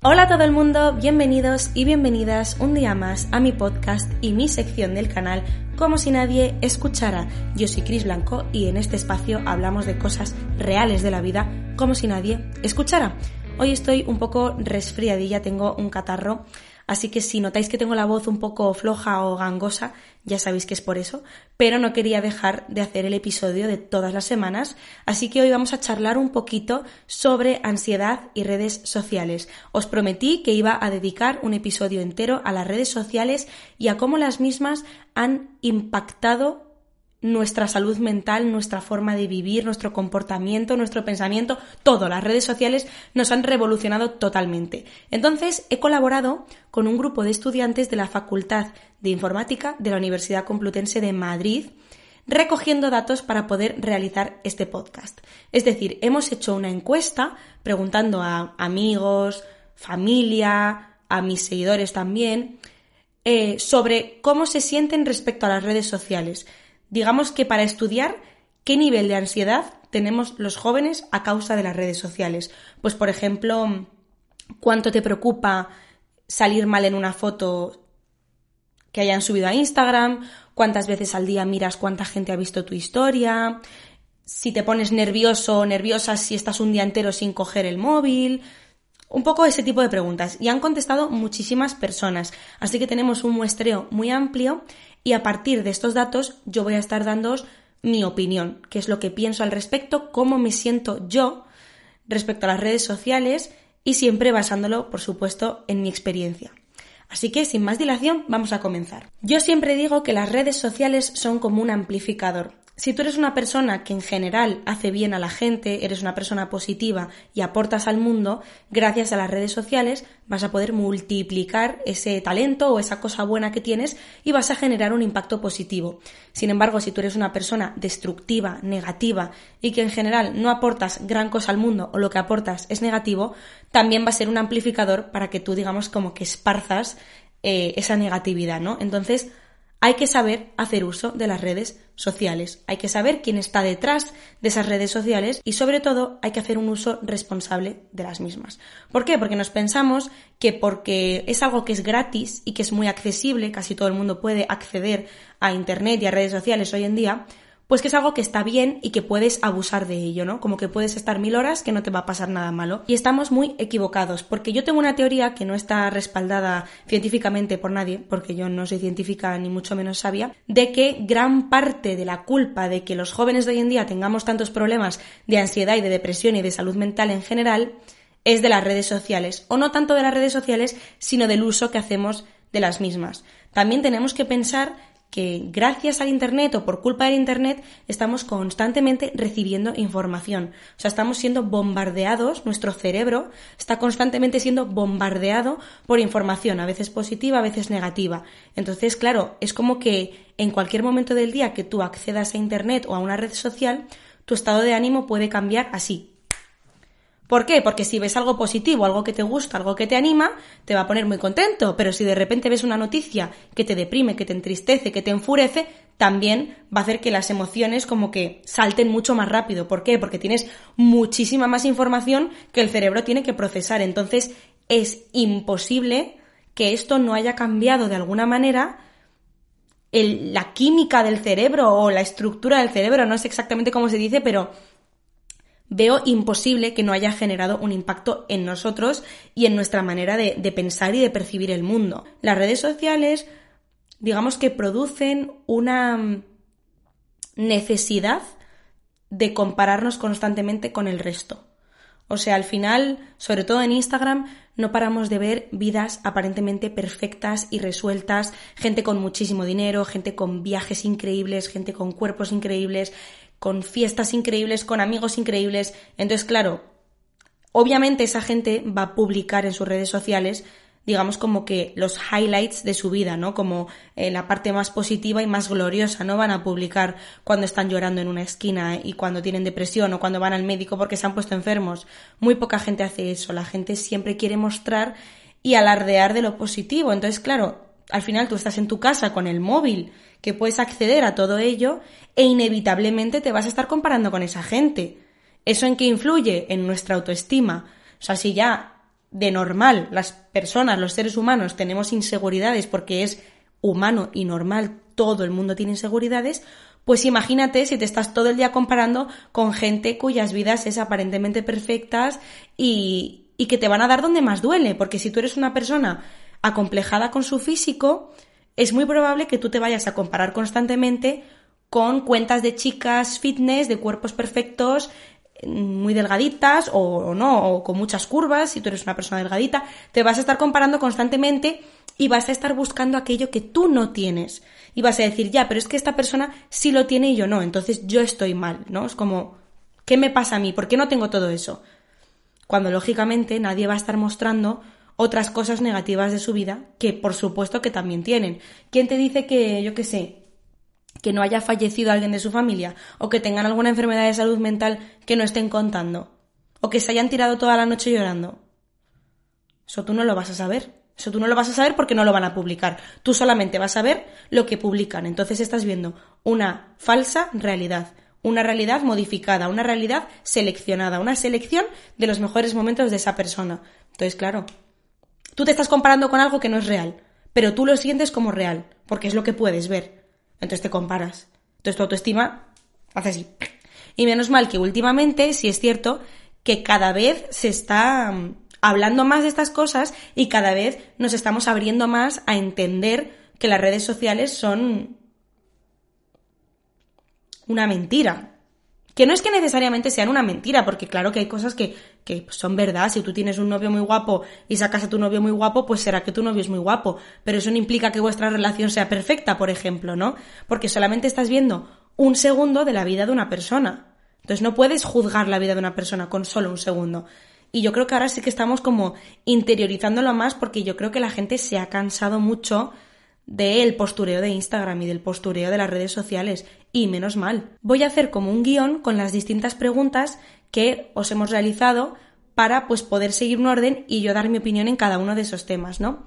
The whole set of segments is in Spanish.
Hola a todo el mundo, bienvenidos y bienvenidas un día más a mi podcast y mi sección del canal Como si nadie escuchara. Yo soy Cris Blanco y en este espacio hablamos de cosas reales de la vida como si nadie escuchara. Hoy estoy un poco resfriadilla, tengo un catarro Así que si notáis que tengo la voz un poco floja o gangosa, ya sabéis que es por eso, pero no quería dejar de hacer el episodio de todas las semanas, así que hoy vamos a charlar un poquito sobre ansiedad y redes sociales. Os prometí que iba a dedicar un episodio entero a las redes sociales y a cómo las mismas han impactado nuestra salud mental, nuestra forma de vivir, nuestro comportamiento, nuestro pensamiento, todo. Las redes sociales nos han revolucionado totalmente. Entonces, he colaborado con un grupo de estudiantes de la Facultad de Informática de la Universidad Complutense de Madrid, recogiendo datos para poder realizar este podcast. Es decir, hemos hecho una encuesta preguntando a amigos, familia, a mis seguidores también, eh, sobre cómo se sienten respecto a las redes sociales digamos que para estudiar qué nivel de ansiedad tenemos los jóvenes a causa de las redes sociales. Pues, por ejemplo, cuánto te preocupa salir mal en una foto que hayan subido a Instagram, cuántas veces al día miras cuánta gente ha visto tu historia, si te pones nervioso o nerviosa si estás un día entero sin coger el móvil, un poco ese tipo de preguntas. Y han contestado muchísimas personas, así que tenemos un muestreo muy amplio y a partir de estos datos yo voy a estar dándoos mi opinión, qué es lo que pienso al respecto, cómo me siento yo respecto a las redes sociales y siempre basándolo, por supuesto, en mi experiencia. Así que, sin más dilación, vamos a comenzar. Yo siempre digo que las redes sociales son como un amplificador. Si tú eres una persona que en general hace bien a la gente, eres una persona positiva y aportas al mundo, gracias a las redes sociales vas a poder multiplicar ese talento o esa cosa buena que tienes y vas a generar un impacto positivo. Sin embargo, si tú eres una persona destructiva, negativa y que en general no aportas gran cosa al mundo o lo que aportas es negativo, también va a ser un amplificador para que tú digamos como que esparzas eh, esa negatividad, ¿no? Entonces, hay que saber hacer uso de las redes sociales, hay que saber quién está detrás de esas redes sociales y sobre todo hay que hacer un uso responsable de las mismas. ¿Por qué? Porque nos pensamos que porque es algo que es gratis y que es muy accesible, casi todo el mundo puede acceder a Internet y a redes sociales hoy en día, pues que es algo que está bien y que puedes abusar de ello, ¿no? Como que puedes estar mil horas que no te va a pasar nada malo. Y estamos muy equivocados, porque yo tengo una teoría que no está respaldada científicamente por nadie, porque yo no soy científica ni mucho menos sabia, de que gran parte de la culpa de que los jóvenes de hoy en día tengamos tantos problemas de ansiedad y de depresión y de salud mental en general es de las redes sociales, o no tanto de las redes sociales, sino del uso que hacemos de las mismas. También tenemos que pensar que gracias al Internet o por culpa del Internet estamos constantemente recibiendo información. O sea, estamos siendo bombardeados, nuestro cerebro está constantemente siendo bombardeado por información, a veces positiva, a veces negativa. Entonces, claro, es como que en cualquier momento del día que tú accedas a Internet o a una red social, tu estado de ánimo puede cambiar así, ¿Por qué? Porque si ves algo positivo, algo que te gusta, algo que te anima, te va a poner muy contento. Pero si de repente ves una noticia que te deprime, que te entristece, que te enfurece, también va a hacer que las emociones como que salten mucho más rápido. ¿Por qué? Porque tienes muchísima más información que el cerebro tiene que procesar. Entonces es imposible que esto no haya cambiado de alguna manera la química del cerebro o la estructura del cerebro. No sé exactamente cómo se dice, pero veo imposible que no haya generado un impacto en nosotros y en nuestra manera de, pensar y de percibir el mundo. Las redes sociales, digamos que producen una mm, necesidad de compararnos constantemente con el resto. O sea, al final, sobre todo en Instagram, no paramos de ver vidas aparentemente perfectas y resueltas, gente con muchísimo dinero, gente con viajes increíbles, gente con cuerpos increíbles, con fiestas increíbles, con amigos increíbles. Entonces, claro, obviamente esa gente va a publicar en sus redes sociales, digamos, como que los highlights de su vida, ¿no? Como eh, la parte más positiva y más gloriosa, ¿no? Van a publicar cuando están llorando en una esquina y cuando tienen depresión o cuando van al médico porque se han puesto enfermos. Muy poca gente hace eso. La gente siempre quiere mostrar y alardear de lo positivo. Entonces, claro, al final tú estás en tu casa con el móvil, que puedes acceder a todo ello e inevitablemente te vas a estar comparando con esa gente. ¿Eso en qué influye? En nuestra autoestima. O sea, si ya de normal las personas, los seres humanos, tenemos inseguridades porque es humano y normal, todo el mundo tiene inseguridades, pues imagínate si te estás todo el día comparando con gente cuyas vidas es aparentemente perfectas y, y que te van a dar donde más duele, porque si tú eres una persona acomplejada con su físico, es muy probable que tú te vayas a comparar constantemente con cuentas de chicas fitness, de cuerpos perfectos, muy delgaditas o, no, o con muchas curvas, si tú eres una persona delgadita, te vas a estar comparando constantemente y vas a estar buscando aquello que tú no tienes. Y vas a decir, ya, pero es que esta persona sí lo tiene y yo no, entonces yo estoy mal, ¿no? Es como, ¿qué me pasa a mí? ¿Por qué no tengo todo eso? Cuando lógicamente nadie va a estar mostrando otras cosas negativas de su vida, que por supuesto que también tienen. ¿Quién te dice que, yo qué sé, que no haya fallecido alguien de su familia o que tengan alguna enfermedad de salud mental que no estén contando o que se hayan tirado toda la noche llorando. Eso tú no lo vas a saber. Eso tú no lo vas a saber porque no lo van a publicar. Tú solamente vas a ver lo que publican. Entonces estás viendo una falsa realidad, una realidad modificada, una realidad seleccionada, una selección de los mejores momentos de esa persona. Entonces, claro, tú te estás comparando con algo que no es real, pero tú lo sientes como real, porque es lo que puedes ver. Entonces te comparas. Entonces tu autoestima hace así. Y menos mal que últimamente, sí es cierto, que cada vez se está mm, hablando más de estas cosas y cada vez nos estamos abriendo más a entender que las redes sociales son una mentira. Que no es que necesariamente sean una mentira, porque claro que hay cosas que, que son verdad. Si tú tienes un novio muy guapo y sacas a tu novio muy guapo, pues será que tu novio es muy guapo. Pero eso no implica que vuestra relación sea perfecta, por ejemplo, ¿no? Porque solamente estás viendo un segundo de la vida de una persona. Entonces no puedes juzgar la vida de una persona con solo un segundo. Y yo creo que ahora sí que estamos como interiorizándolo más porque yo creo que la gente se ha cansado mucho del postureo de Instagram y del postureo de las redes sociales. Y menos mal. Voy a hacer como un guion con las distintas preguntas que os hemos realizado para pues poder seguir un orden y yo dar mi opinión en cada uno de esos temas, ¿no?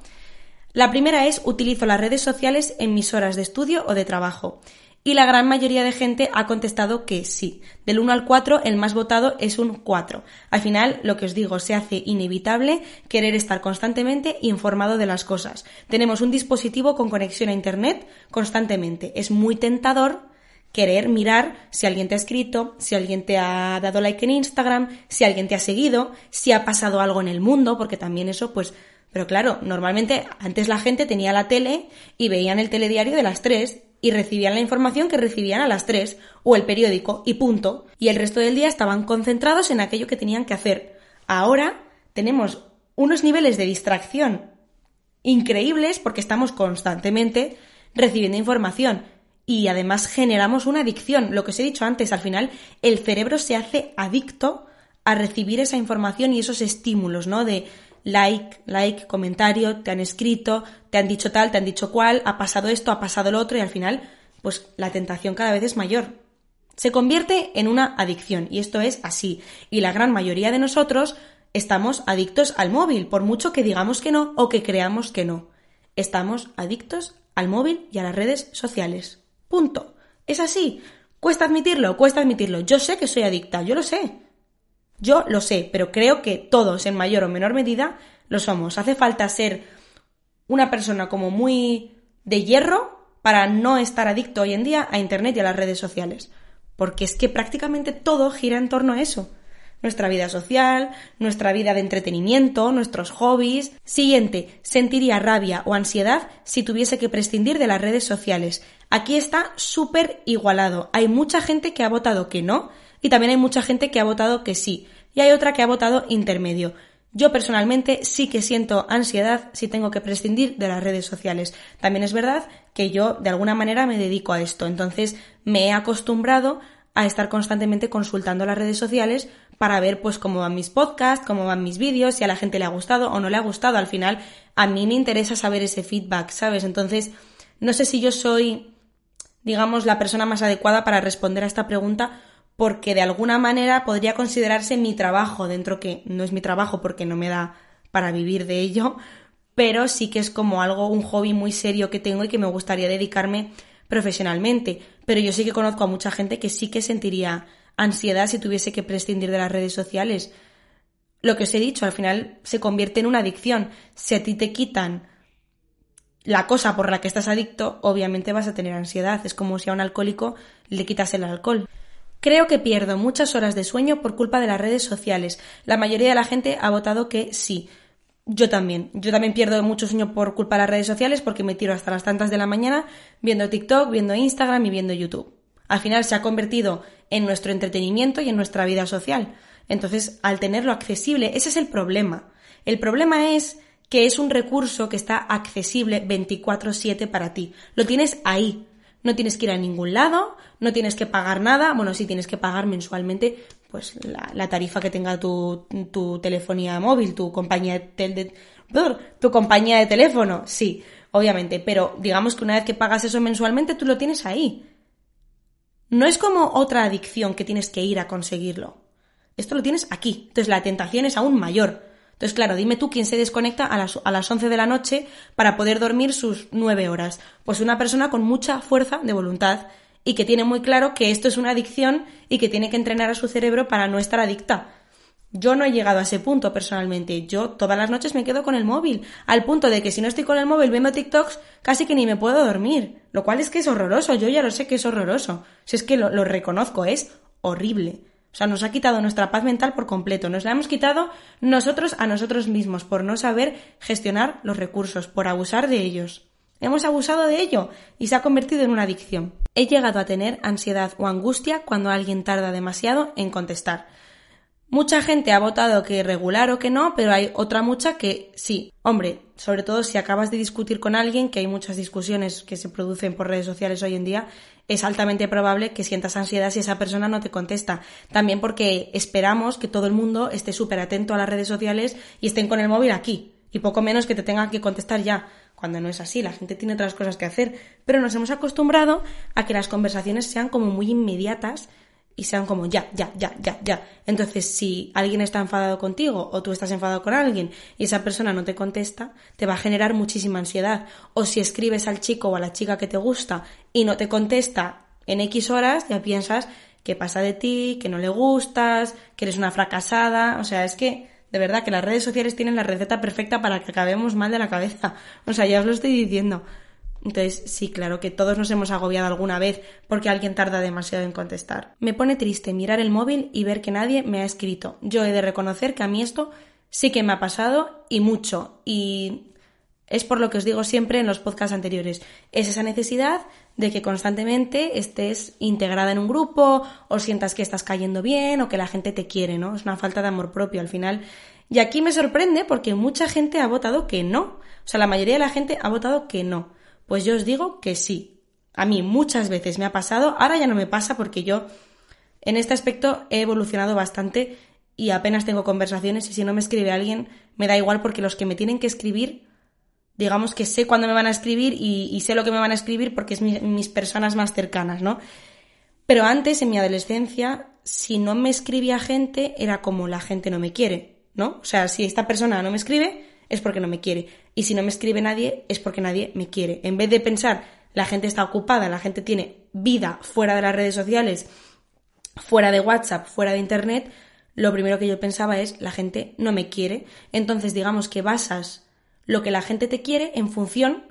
La primera es utilizo las redes sociales en mis horas de estudio o de trabajo y la gran mayoría de gente ha contestado que sí. Del 1 al 4, el más votado es un 4. Al final, lo que os digo, se hace inevitable querer estar constantemente informado de las cosas. Tenemos un dispositivo con conexión a Internet constantemente. Es muy tentador querer mirar si alguien te ha escrito, si alguien te ha dado like en Instagram, si alguien te ha seguido, si ha pasado algo en el mundo, porque también eso, pues, pero claro, normalmente antes la gente tenía la tele y veían el telediario de las 3 y recibían la información que recibían a las 3 o el periódico y punto. Y el resto del día estaban concentrados en aquello que tenían que hacer. Ahora tenemos unos niveles de distracción increíbles porque estamos constantemente recibiendo información y además generamos una adicción. Lo que os he dicho antes, al final el cerebro se hace adicto a recibir esa información y esos estímulos, ¿no? De like, like, comentario, te han escrito, te han dicho tal, te han dicho cual, ha pasado esto, ha pasado lo otro y al final, pues la tentación cada vez es mayor. Se convierte en una adicción y esto es así. Y la gran mayoría de nosotros estamos adictos al móvil, por mucho que digamos que no o que creamos que no. Estamos adictos al móvil y a las redes sociales. Punto. Es así. Cuesta admitirlo, cuesta admitirlo. Yo sé que soy adicta, yo lo sé. Yo lo sé, pero creo que todos, en mayor o menor medida, lo somos. Hace falta ser una persona como muy de hierro para no estar adicto hoy en día a Internet y a las redes sociales. Porque es que prácticamente todo gira en torno a eso. Nuestra vida social, nuestra vida de entretenimiento, nuestros hobbies. Siguiente, sentiría rabia o ansiedad si tuviese que prescindir de las redes sociales. Aquí está súper igualado. Hay mucha gente que ha votado que no y también hay mucha gente que ha votado que sí, y hay otra que ha votado intermedio. Yo personalmente sí que siento ansiedad si tengo que prescindir de las redes sociales. También es verdad que yo de alguna manera me dedico a esto, entonces me he acostumbrado a estar constantemente consultando las redes sociales para ver pues cómo van mis podcasts, cómo van mis vídeos, si a la gente le ha gustado o no le ha gustado. Al final a mí me interesa saber ese feedback, ¿sabes? Entonces no sé si yo soy, digamos, la persona más adecuada para responder a esta pregunta porque de alguna manera podría considerarse mi trabajo, dentro que no es mi trabajo porque no me da para vivir de ello, pero sí que es como algo, un hobby muy serio que tengo y que me gustaría dedicarme profesionalmente. Pero yo sí que conozco a mucha gente que sí que sentiría ansiedad si tuviese que prescindir de las redes sociales. lo que os he dicho, al final se convierte en una adicción. Si a ti te quitan la cosa por la que estás adicto, obviamente vas a tener ansiedad. Es como si a un alcohólico le quitas el alcohol. Creo que pierdo muchas horas de sueño por culpa de las redes sociales. La mayoría de la gente ha votado que sí. Yo también. Yo también pierdo mucho sueño por culpa de las redes sociales porque me tiro hasta las tantas de la mañana viendo TikTok, viendo Instagram y viendo YouTube. Al final se ha convertido en nuestro entretenimiento y en nuestra vida social. Entonces, al tenerlo accesible, ese es el problema. El problema es que es un recurso que está accesible 24/7 para ti. Lo tienes ahí. No tienes que ir a ningún lado, no tienes que pagar nada. Bueno, sí tienes que pagar mensualmente pues la, tarifa que tenga tu, telefonía móvil, tu compañía de, tu compañía de teléfono, sí, obviamente. Pero digamos que una vez que pagas eso mensualmente, tú lo tienes ahí. No es como otra adicción que tienes que ir a conseguirlo. Esto lo tienes aquí. Entonces la tentación es aún mayor. Entonces, claro, dime tú quién se desconecta a las, a las 11 de la noche para poder dormir sus 9 horas. Pues una persona con mucha fuerza de voluntad y que tiene muy claro que esto es una adicción y que tiene que entrenar a su cerebro para no estar adicta. Yo no he llegado a ese punto personalmente. Yo todas las noches me quedo con el móvil, al punto de que si no estoy con el móvil viendo TikToks, casi que ni me puedo dormir. Lo cual es que es horroroso, yo ya lo sé que es horroroso. Si es que lo, lo reconozco, es horrible. O sea, nos ha quitado nuestra paz mental por completo. Nos la hemos quitado nosotros a nosotros mismos por no saber gestionar los recursos, por abusar de ellos. Hemos abusado de ello y se ha convertido en una adicción. He llegado a tener ansiedad o angustia cuando alguien tarda demasiado en contestar. Mucha gente ha votado que regular o que no, pero hay otra mucha que sí. Hombre, sobre todo si acabas de discutir con alguien, que hay muchas discusiones que se producen por redes sociales hoy en día, es altamente probable que sientas ansiedad si esa persona no te contesta. También porque esperamos que todo el mundo esté súper atento a las redes sociales y estén con el móvil aquí. Y poco menos que te tengan que contestar ya. Cuando no es así, la gente tiene otras cosas que hacer. Pero nos hemos acostumbrado a que las conversaciones sean como muy inmediatas y sean como ya, ya, ya, ya, ya. Entonces, si alguien está enfadado contigo o tú estás enfadado con alguien y esa persona no te contesta, te va a generar muchísima ansiedad. O si escribes al chico o a la chica que te gusta y no te contesta en X horas, ya piensas que pasa de ti, que no le gustas, que eres una fracasada. O sea, es que de verdad que las redes sociales tienen la receta perfecta para que acabemos mal de la cabeza. O sea, ya os lo estoy diciendo. Entonces, sí, claro que todos nos hemos agobiado alguna vez porque alguien tarda demasiado en contestar. Me pone triste mirar el móvil y ver que nadie me ha escrito. Yo he de reconocer que a mí esto sí que me ha pasado y mucho. Y es por lo que os digo siempre en los podcasts anteriores. Es esa necesidad de que constantemente estés integrada en un grupo o sientas que estás cayendo bien o que la gente te quiere, ¿no? Es una falta de amor propio al final. Y aquí me sorprende porque mucha gente ha votado que no. O sea, la mayoría de la gente ha votado que no. Pues yo os digo que sí. A mí muchas veces me ha pasado, ahora ya no me pasa porque yo en este aspecto he evolucionado bastante y apenas tengo conversaciones y si no me escribe alguien me da igual porque los que me tienen que escribir, digamos que sé cuándo me van a escribir y, sé lo que me van a escribir porque es mis personas más cercanas, ¿no? Pero antes, en mi adolescencia, si no me escribía gente, era como la gente no me quiere, ¿no? O sea, si esta persona no me escribe, es porque no me quiere. Y si no me escribe nadie, es porque nadie me quiere. En vez de pensar, la gente está ocupada, la gente tiene vida fuera de las redes sociales, fuera de WhatsApp, fuera de Internet, lo primero que yo pensaba es, la gente no me quiere. Entonces, digamos que basas lo que la gente te quiere en función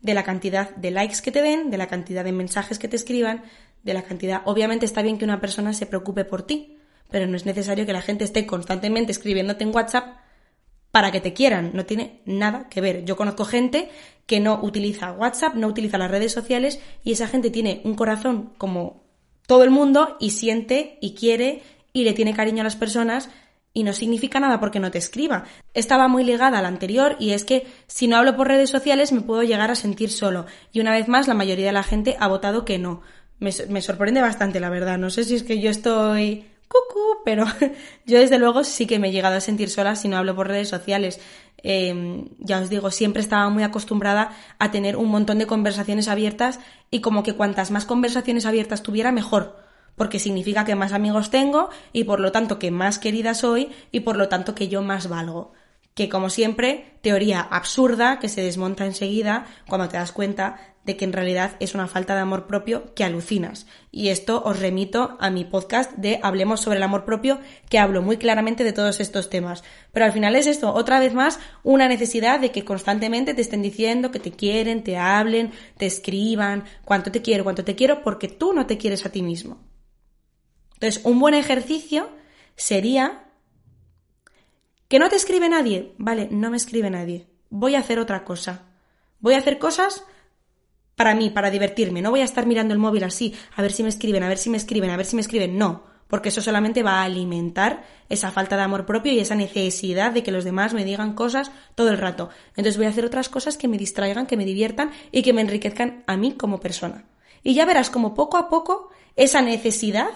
de la cantidad de likes que te den, de la cantidad de mensajes que te escriban, de la cantidad. Obviamente está bien que una persona se preocupe por ti, pero no es necesario que la gente esté constantemente escribiéndote en WhatsApp para que te quieran. No tiene nada que ver. Yo conozco gente que no utiliza WhatsApp, no utiliza las redes sociales y esa gente tiene un corazón como todo el mundo y siente y quiere y le tiene cariño a las personas y no significa nada porque no te escriba. Estaba muy ligada a la anterior y es que si no hablo por redes sociales me puedo llegar a sentir solo. Y una vez más la mayoría de la gente ha votado que no. Me, me sorprende bastante, la verdad. No sé si es que yo estoy cucú, pero yo desde luego sí que me he llegado a sentir sola si no hablo por redes sociales. Em, ya os digo, siempre estaba muy acostumbrada a tener un montón de conversaciones abiertas y como que cuantas más conversaciones abiertas tuviera, mejor. Porque significa que más amigos tengo y por lo tanto que más querida soy y por lo tanto que yo más valgo que como siempre, teoría absurda que se desmonta enseguida cuando te das cuenta de que en realidad es una falta de amor propio que alucinas. Y esto os remito a mi podcast de Hablemos sobre el amor propio, que hablo muy claramente de todos estos temas. Pero al final es esto, otra vez más, una necesidad de que constantemente te estén diciendo que te quieren, te hablen, te escriban, cuánto te quiero, cuánto te quiero, porque tú no te quieres a ti mismo. Entonces, un buen ejercicio sería ¿Que no te escribe nadie? Vale, no me escribe nadie. Voy a hacer otra cosa. Voy a hacer cosas para mí, para divertirme. No voy a estar mirando el móvil así, a ver si me escriben, a ver si me escriben, a ver si me escriben. No, porque eso solamente va a alimentar esa falta de amor propio y esa necesidad de que los demás me digan cosas todo el rato. Entonces voy a hacer otras cosas que me distraigan, que me diviertan y que me enriquezcan a mí como persona. Y ya verás como poco a poco esa necesidad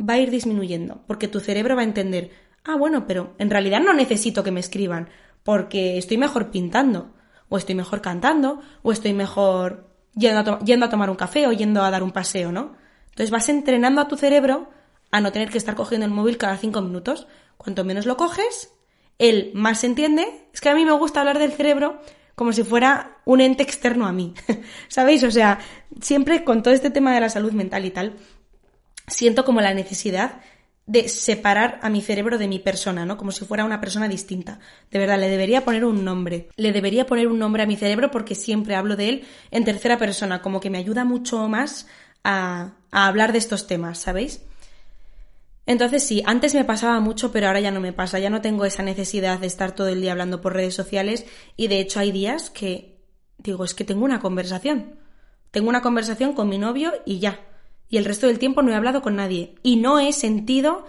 va a ir disminuyendo, porque tu cerebro va a entender, ah, bueno, pero en realidad no necesito que me escriban, porque estoy mejor pintando, o estoy mejor cantando, o estoy mejor yendo a, tomar un café o yendo a dar un paseo, ¿no? Entonces vas entrenando a tu cerebro a no tener que estar cogiendo el móvil cada cinco minutos. Cuanto menos lo coges, él más se entiende. Es que a mí me gusta hablar del cerebro como si fuera un ente externo a mí. ¿Sabéis? O sea, siempre con todo este tema de la salud mental y tal, siento como la necesidad de separar a mi cerebro de mi persona, ¿no? Como si fuera una persona distinta. De verdad, le debería poner un nombre. Le debería poner un nombre a mi cerebro porque siempre hablo de él en tercera persona, como que me ayuda mucho más a, hablar de estos temas, ¿sabéis? Entonces sí, antes me pasaba mucho, pero ahora ya no me pasa, ya no tengo esa necesidad de estar todo el día hablando por redes sociales y de hecho hay días que digo, es que tengo una conversación. Tengo una conversación con mi novio y ya y el resto del tiempo no he hablado con nadie y no he sentido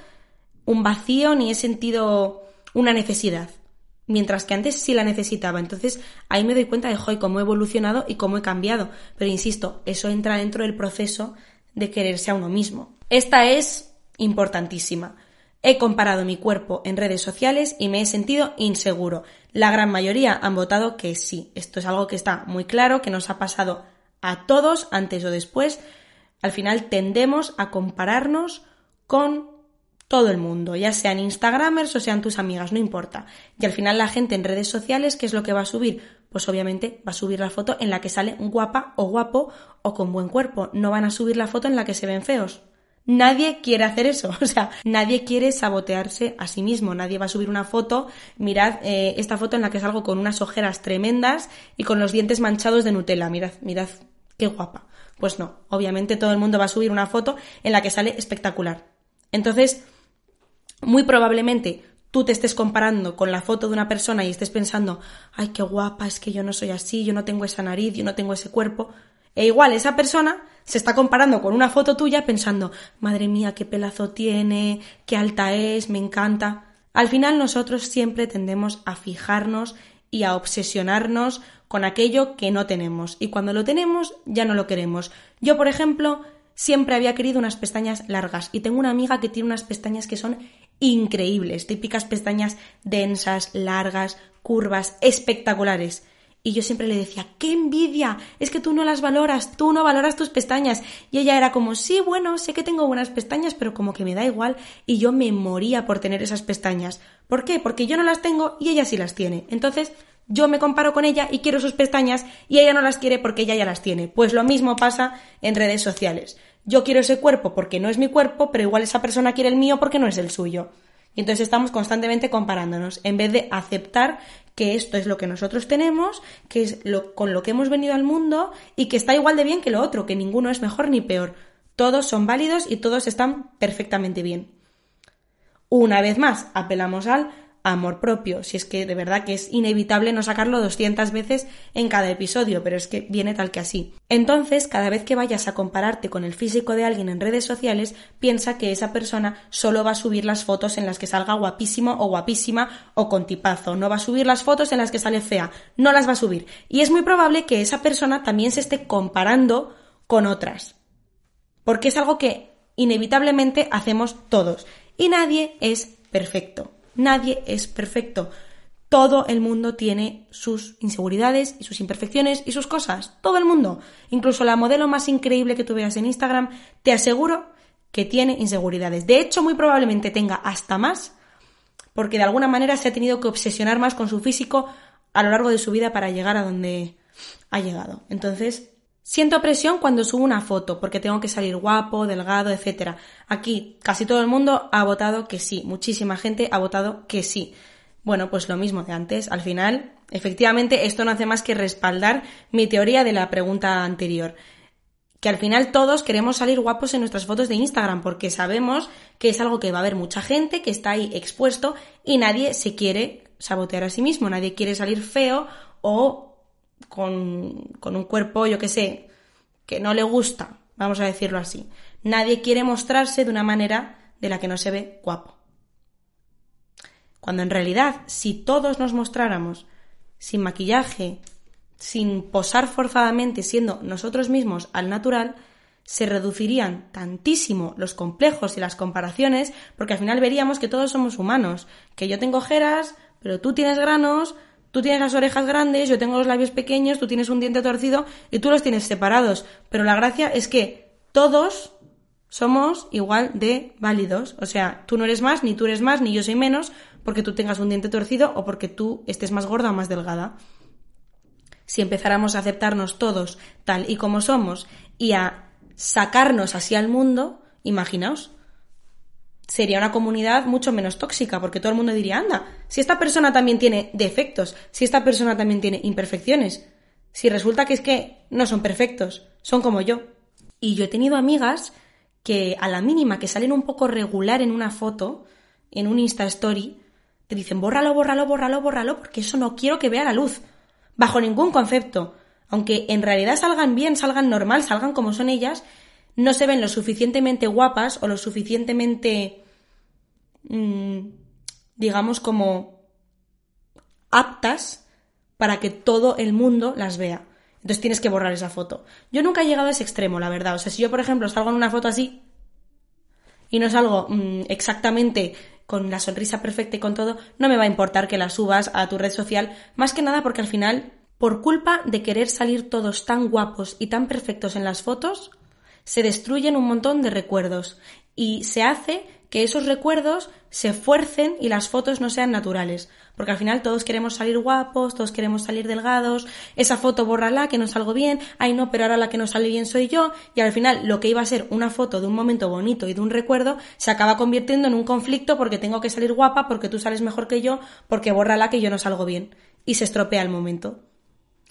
un vacío ni he sentido una necesidad. Mientras que antes sí la necesitaba. Entonces ahí me doy cuenta de hoy cómo he evolucionado y cómo he cambiado. Pero insisto, eso entra dentro del proceso de quererse a uno mismo. Esta es importantísima. He comparado mi cuerpo en redes sociales y me he sentido inseguro. La gran mayoría han votado que sí. Esto es algo que está muy claro, que nos ha pasado a todos antes o después al final tendemos a compararnos con todo el mundo, ya sean Instagramers o sean tus amigas, no importa. Y al final la gente en redes sociales, ¿qué es lo que va a subir? Pues obviamente va a subir la foto en la que sale guapa o guapo o con buen cuerpo. No van a subir la foto en la que se ven feos. Nadie quiere hacer eso, o sea, nadie quiere sabotearse a sí mismo, nadie va a subir una foto, mirad eh, esta foto en la que salgo con unas ojeras tremendas y con los dientes manchados de Nutella, mirad, mirad qué guapa. Pues no, obviamente todo el mundo va a subir una foto en la que sale espectacular. Entonces, muy probablemente tú te estés comparando con la foto de una persona y estés pensando, ay, qué guapa, es que yo no soy así, yo no tengo esa nariz, yo no tengo ese cuerpo. E igual esa persona se está comparando con una foto tuya pensando, madre mía, qué pelazo tiene, qué alta es, me encanta. Al final nosotros siempre tendemos a fijarnos y a obsesionarnos con aquello que no tenemos y cuando lo tenemos ya no lo queremos. Yo, por ejemplo, siempre había querido unas pestañas largas y tengo una amiga que tiene unas pestañas que son increíbles, típicas pestañas densas, largas, curvas, espectaculares. Y yo siempre le decía, ¡qué envidia! Es que tú no las valoras, tú no valoras tus pestañas. Y ella era como, sí, bueno, sé que tengo buenas pestañas, pero como que me da igual. Y yo me moría por tener esas pestañas. ¿Por qué? Porque yo no las tengo y ella sí las tiene. Entonces, yo me comparo con ella y quiero sus pestañas y ella no las quiere porque ella ya las tiene. Pues lo mismo pasa en redes sociales. Yo quiero ese cuerpo porque no es mi cuerpo, pero igual esa persona quiere el mío porque no es el suyo. Y entonces estamos constantemente comparándonos, en vez de aceptar que esto es lo que nosotros tenemos, que es con lo que hemos venido al mundo y que está igual de bien que lo otro, que ninguno es mejor ni peor. Todos son válidos y todos están perfectamente bien. Una vez más, apelamos al amor propio, si es que de verdad que es inevitable no sacarlo 200 veces en cada episodio, pero es que viene tal que así. Entonces, cada vez que vayas a compararte con el físico de alguien en redes sociales, piensa que esa persona solo va a subir las fotos en las que salga guapísimo o guapísima o con tipazo, no va a subir las fotos en las que sale fea, no las va a subir. Y es muy probable que esa persona también se esté comparando con otras, porque es algo que inevitablemente hacemos todos y nadie es perfecto. Nadie es perfecto. Todo el mundo tiene sus inseguridades y sus imperfecciones y sus cosas. Todo el mundo. Incluso la modelo más increíble que tú veas en Instagram, te aseguro que tiene inseguridades. De hecho, muy probablemente tenga hasta más, porque de alguna manera se ha tenido que obsesionar más con su físico a lo largo de su vida para llegar a donde ha llegado. Entonces, siento presión cuando subo una foto, porque tengo que salir guapo, delgado, etc. Aquí casi todo el mundo ha votado que sí, muchísima gente ha votado que sí. Bueno, pues lo mismo de antes. Al final, efectivamente, esto no hace más que respaldar mi teoría de la pregunta anterior. Que al final todos queremos salir guapos en nuestras fotos de Instagram porque sabemos que es algo que va a haber mucha gente, que está ahí expuesto y nadie se quiere sabotear a sí mismo, nadie quiere salir feo o con, con un cuerpo, yo que sé, que no le gusta, vamos a decirlo así. Nadie quiere mostrarse de una manera de la que no se ve guapo. Cuando en realidad, si todos nos mostráramos sin maquillaje, sin posar forzadamente siendo nosotros mismos al natural, se reducirían tantísimo los complejos y las comparaciones, porque al final veríamos que todos somos humanos, que yo tengo ojeras, pero tú tienes granos, tú tienes las orejas grandes, yo tengo los labios pequeños, tú tienes un diente torcido y tú los tienes separados. Pero la gracia es que todos somos igual de válidos. O sea, tú no eres más, ni tú eres más, ni yo soy menos, porque tú tengas un diente torcido o porque tú estés más gorda o más delgada. Si empezáramos a aceptarnos todos tal y como somos y a sacarnos así al mundo, imaginaos, sería una comunidad mucho menos tóxica, porque todo el mundo diría, anda, si esta persona también tiene defectos, si esta persona también tiene imperfecciones, si resulta que es que no son perfectos, son como yo. Y yo he tenido amigas que a la mínima que salen un poco regular en una foto, en un Insta Story, te dicen bórralo, bórralo, bórralo, bórralo, porque eso no quiero que vea la luz. Bajo ningún concepto. Aunque en realidad salgan bien, salgan normal, salgan como son ellas, no se ven lo suficientemente guapas o lo suficientemente, mm, digamos, como aptas para que todo el mundo las vea. Entonces tienes que borrar esa foto. Yo nunca he llegado a ese extremo, la verdad. O sea, si yo, por ejemplo, salgo en una foto así y no salgo mm, exactamente con la sonrisa perfecta y con todo, no me va a importar que la subas a tu red social, más que nada porque al final, por culpa de querer salir todos tan guapos y tan perfectos en las fotos, se destruyen un montón de recuerdos y se hace que esos recuerdos se fuercen y las fotos no sean naturales. Porque al final todos queremos salir guapos, todos queremos salir delgados, esa foto bórrala que no salgo bien, ay no, pero ahora la que no sale bien soy yo, y al final lo que iba a ser una foto de un momento bonito y de un recuerdo se acaba convirtiendo en un conflicto porque tengo que salir guapa, porque tú sales mejor que yo, porque bórrala que yo no salgo bien. Y se estropea el momento.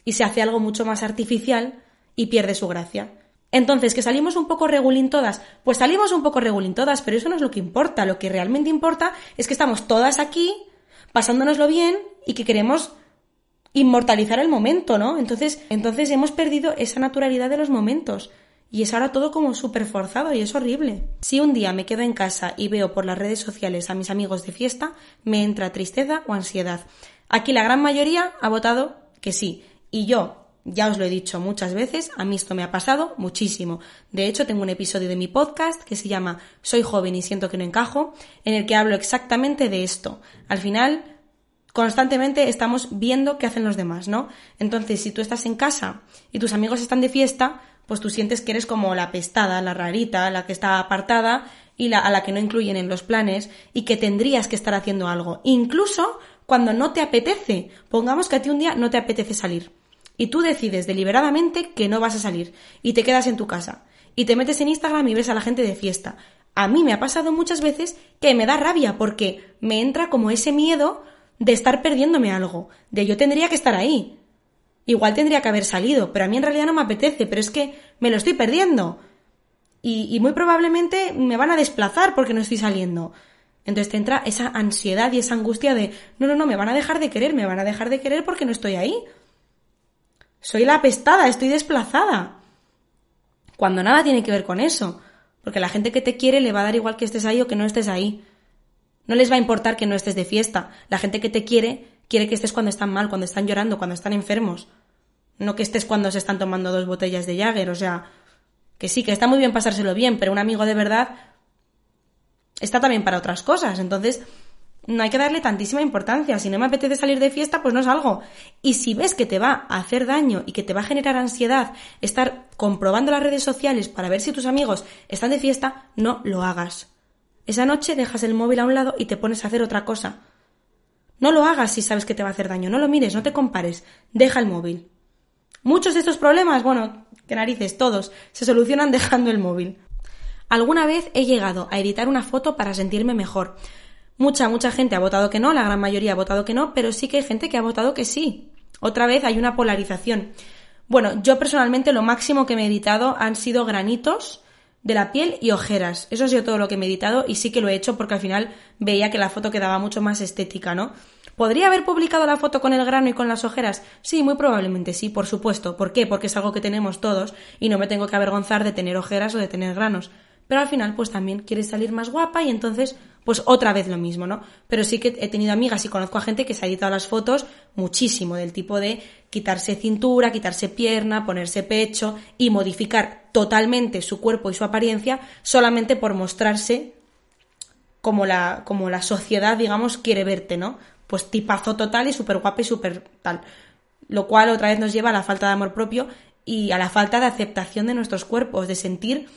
Y se hace algo mucho más artificial y pierde su gracia. Entonces, que salimos un poco regulín todas, pues salimos un poco regulín todas, pero eso no es lo que importa. Lo que realmente importa es que estamos todas aquí, pasándonoslo bien y que queremos inmortalizar el momento, ¿no? Entonces, entonces hemos perdido esa naturalidad de los momentos. Y es ahora todo como súper forzado y es horrible. Si un día me quedo en casa y veo por las redes sociales a mis amigos de fiesta, me entra tristeza o ansiedad. Aquí la gran mayoría ha votado que sí. Y yo, ya os lo he dicho muchas veces, a mí esto me ha pasado muchísimo. De hecho, tengo un episodio de mi podcast que se llama Soy joven y siento que no encajo, en el que hablo exactamente de esto. Al final, constantemente estamos viendo qué hacen los demás, ¿no? Entonces, si tú estás en casa y tus amigos están de fiesta, pues tú sientes que eres como la pestada, la rarita, la que está apartada y la, a la que no incluyen en los planes y que tendrías que estar haciendo algo. Incluso cuando no te apetece. Pongamos que a ti un día no te apetece salir y tú decides deliberadamente que no vas a salir y te quedas en tu casa y te metes en Instagram y ves a la gente de fiesta. A mí me ha pasado muchas veces que me da rabia porque me entra como ese miedo de estar perdiéndome algo, de yo tendría que estar ahí. Igual tendría que haber salido, pero a mí en realidad no me apetece, pero es que me lo estoy perdiendo. Y, muy probablemente me van a desplazar porque no estoy saliendo. Entonces te entra esa ansiedad y esa angustia de, no, no, no, me van a dejar de querer, me van a dejar de querer porque no estoy ahí. Soy la apestada, estoy desplazada. Cuando nada tiene que ver con eso. Porque la gente que te quiere le va a dar igual que estés ahí o que no estés ahí. No les va a importar que no estés de fiesta. La gente que te quiere quiere que estés cuando están mal, cuando están llorando, cuando están enfermos. No que estés cuando se están tomando dos botellas de Jagger. O sea, que sí, que está muy bien pasárselo bien, pero un amigo de verdad está también para otras cosas. Entonces, no hay que darle tantísima importancia. Si no me apetece salir de fiesta, pues no salgo. Y si ves que te va a hacer daño y que te va a generar ansiedad estar comprobando las redes sociales para ver si tus amigos están de fiesta, no lo hagas. Esa noche dejas el móvil a un lado y te pones a hacer otra cosa. No lo hagas si sabes que te va a hacer daño, no lo mires, no te compares, deja el móvil. Muchos de estos problemas, bueno, que narices, todos, se solucionan dejando el móvil. Alguna vez he llegado a editar una foto para sentirme mejor. Mucha, mucha gente ha votado que no, la gran mayoría ha votado que no, pero sí que hay gente que ha votado que sí. Otra vez hay una polarización. Bueno, yo personalmente lo máximo que me he editado han sido granitos de la piel y ojeras. Eso ha sido todo lo que he meditado y sí que lo he hecho porque al final veía que la foto quedaba mucho más estética, ¿no? ¿Podría haber publicado la foto con el grano y con las ojeras? Sí, muy probablemente sí, por supuesto. ¿Por qué? Porque es algo que tenemos todos y no me tengo que avergonzar de tener ojeras o de tener granos. Pero al final, pues también quieres salir más guapa y entonces, pues otra vez lo mismo, ¿no? Pero sí que he tenido amigas y conozco a gente que se ha editado las fotos muchísimo, del tipo de quitarse cintura, quitarse pierna, ponerse pecho y modificar totalmente su cuerpo y su apariencia solamente por mostrarse como la, como la sociedad, digamos, quiere verte, ¿no? Pues tipazo total y súper guapa y súper tal. Lo cual otra vez nos lleva a la falta de amor propio y a la falta de aceptación de nuestros cuerpos, de sentir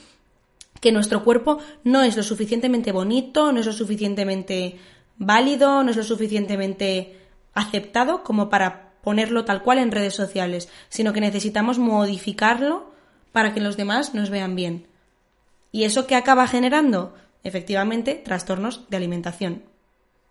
que nuestro cuerpo no es lo suficientemente bonito, no es lo suficientemente válido, no es lo suficientemente aceptado como para ponerlo tal cual en redes sociales, sino que necesitamos modificarlo para que los demás nos vean bien. ¿Y eso qué acaba generando? Efectivamente, trastornos de alimentación.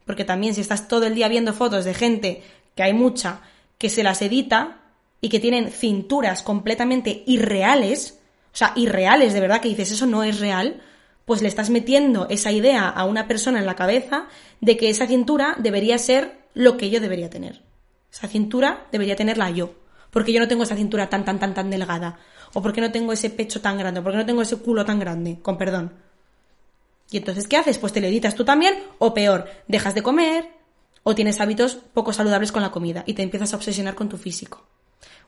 Porque también si estás todo el día viendo fotos de gente, que hay mucha, que se las edita y que tienen cinturas completamente irreales, o sea, irreales de verdad, que dices eso no es real, pues le estás metiendo esa idea a una persona en la cabeza de que esa cintura debería ser lo que yo debería tener. Esa cintura debería tenerla yo. Porque yo no tengo esa cintura tan, tan, tan, tan delgada. O porque no tengo ese pecho tan grande. O porque no tengo ese culo tan grande. Con perdón. Y entonces, ¿qué haces? Pues te lo editas tú también. O peor, dejas de comer. O tienes hábitos poco saludables con la comida. Y te empiezas a obsesionar con tu físico.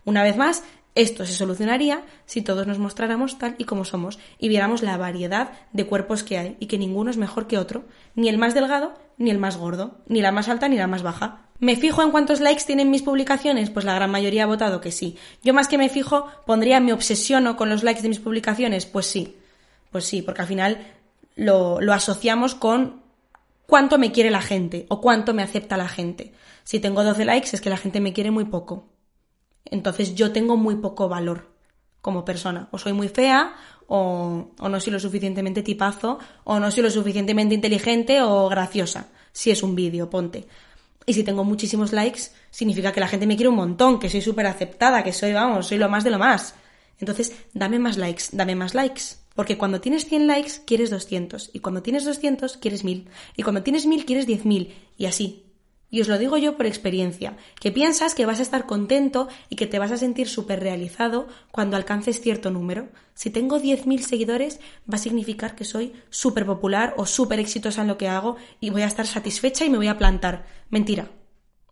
Una vez más, esto se solucionaría si todos nos mostráramos tal y como somos y viéramos la variedad de cuerpos que hay y que ninguno es mejor que otro, ni el más delgado ni el más gordo, ni la más alta ni la más baja. ¿Me fijo en cuántos likes tienen mis publicaciones? Pues la gran mayoría ha votado que sí. Yo más que me fijo, pondría me obsesiono con los likes de mis publicaciones. Pues sí. Pues sí, porque al final lo, lo asociamos con cuánto me quiere la gente o cuánto me acepta la gente. Si tengo 12 likes es que la gente me quiere muy poco. Entonces yo tengo muy poco valor como persona. O soy muy fea, o, no soy lo suficientemente tipazo, o no soy lo suficientemente inteligente o graciosa. Si es un vídeo, ponte. Y si tengo muchísimos likes, significa que la gente me quiere un montón, que soy súper aceptada, que soy, vamos, soy lo más de lo más. Entonces, dame más likes, dame más likes. Porque cuando tienes 100 likes, quieres 200. Y cuando tienes 200, quieres 1000. Y cuando tienes 1000, quieres 10.000. Y así. Y os lo digo yo por experiencia, que piensas que vas a estar contento y que te vas a sentir súper realizado cuando alcances cierto número. Si tengo 10.000 seguidores, va a significar que soy súper popular o súper exitosa en lo que hago y voy a estar satisfecha y me voy a plantar. Mentira.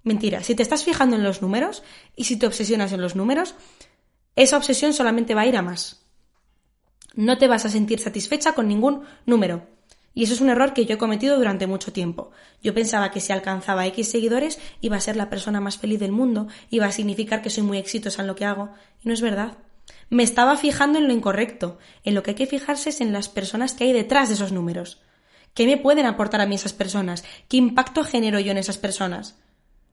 Mentira. Si te estás fijando en los números y si te obsesionas en los números, esa obsesión solamente va a ir a más. No te vas a sentir satisfecha con ningún número. Y eso es un error que yo he cometido durante mucho tiempo. Yo pensaba que si alcanzaba X seguidores iba a ser la persona más feliz del mundo, iba a significar que soy muy exitosa en lo que hago. Y no es verdad. Me estaba fijando en lo incorrecto. En lo que hay que fijarse es en las personas que hay detrás de esos números. ¿Qué me pueden aportar a mí esas personas? ¿Qué impacto genero yo en esas personas?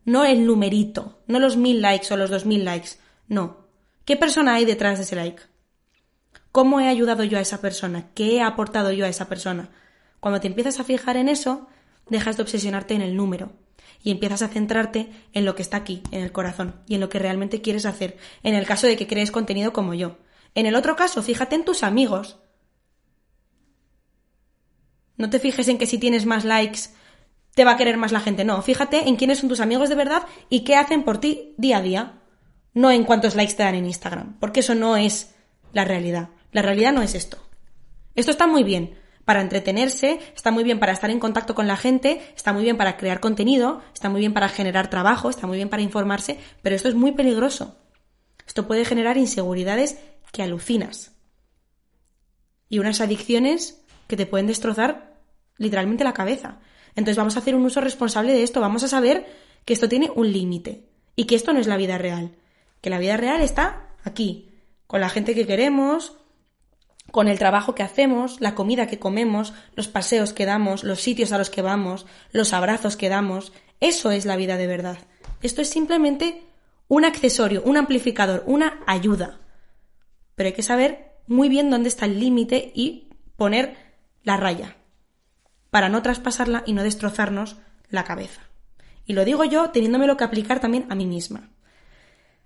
No el numerito, no los mil likes o los dos mil likes. No. ¿Qué persona hay detrás de ese like? ¿Cómo he ayudado yo a esa persona? ¿Qué he aportado yo a esa persona? Cuando te empiezas a fijar en eso, dejas de obsesionarte en el número y empiezas a centrarte en lo que está aquí, en el corazón, y en lo que realmente quieres hacer, en el caso de que crees contenido como yo. En el otro caso, fíjate en tus amigos. No te fijes en que si tienes más likes te va a querer más la gente, no, fíjate en quiénes son tus amigos de verdad y qué hacen por ti día a día, no en cuántos likes te dan en Instagram, porque eso no es la realidad. La realidad no es esto. Esto está muy bien, para entretenerse, está muy bien para estar en contacto con la gente, está muy bien para crear contenido, está muy bien para generar trabajo, está muy bien para informarse, pero esto es muy peligroso. Esto puede generar inseguridades que alucinas. Y unas adicciones que te pueden destrozar literalmente la cabeza. Entonces vamos a hacer un uso responsable de esto, vamos a saber que esto tiene un límite y que esto no es la vida real, que la vida real está aquí, con la gente que queremos, con el trabajo que hacemos, la comida que comemos, los paseos que damos, los sitios a los que vamos, los abrazos que damos, Eso es la vida de verdad. Esto es simplemente un accesorio, un amplificador, una ayuda. Pero hay que saber muy bien dónde está el límite y poner la raya para no traspasarla y no destrozarnos la cabeza. Y lo digo yo teniéndomelo que aplicar también a mí misma.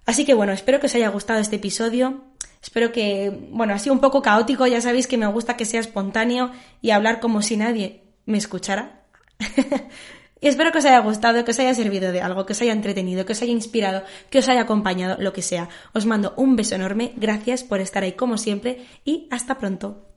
Así que bueno, espero que os haya gustado este episodio. Espero que, bueno, ha sido un poco caótico, ya sabéis que me gusta que sea espontáneo y hablar como si nadie me escuchara. y espero que os haya gustado, que os haya servido de algo, que os haya entretenido, que os haya inspirado, que os haya acompañado, lo que sea. Os mando un beso enorme, gracias por estar ahí como siempre y hasta pronto.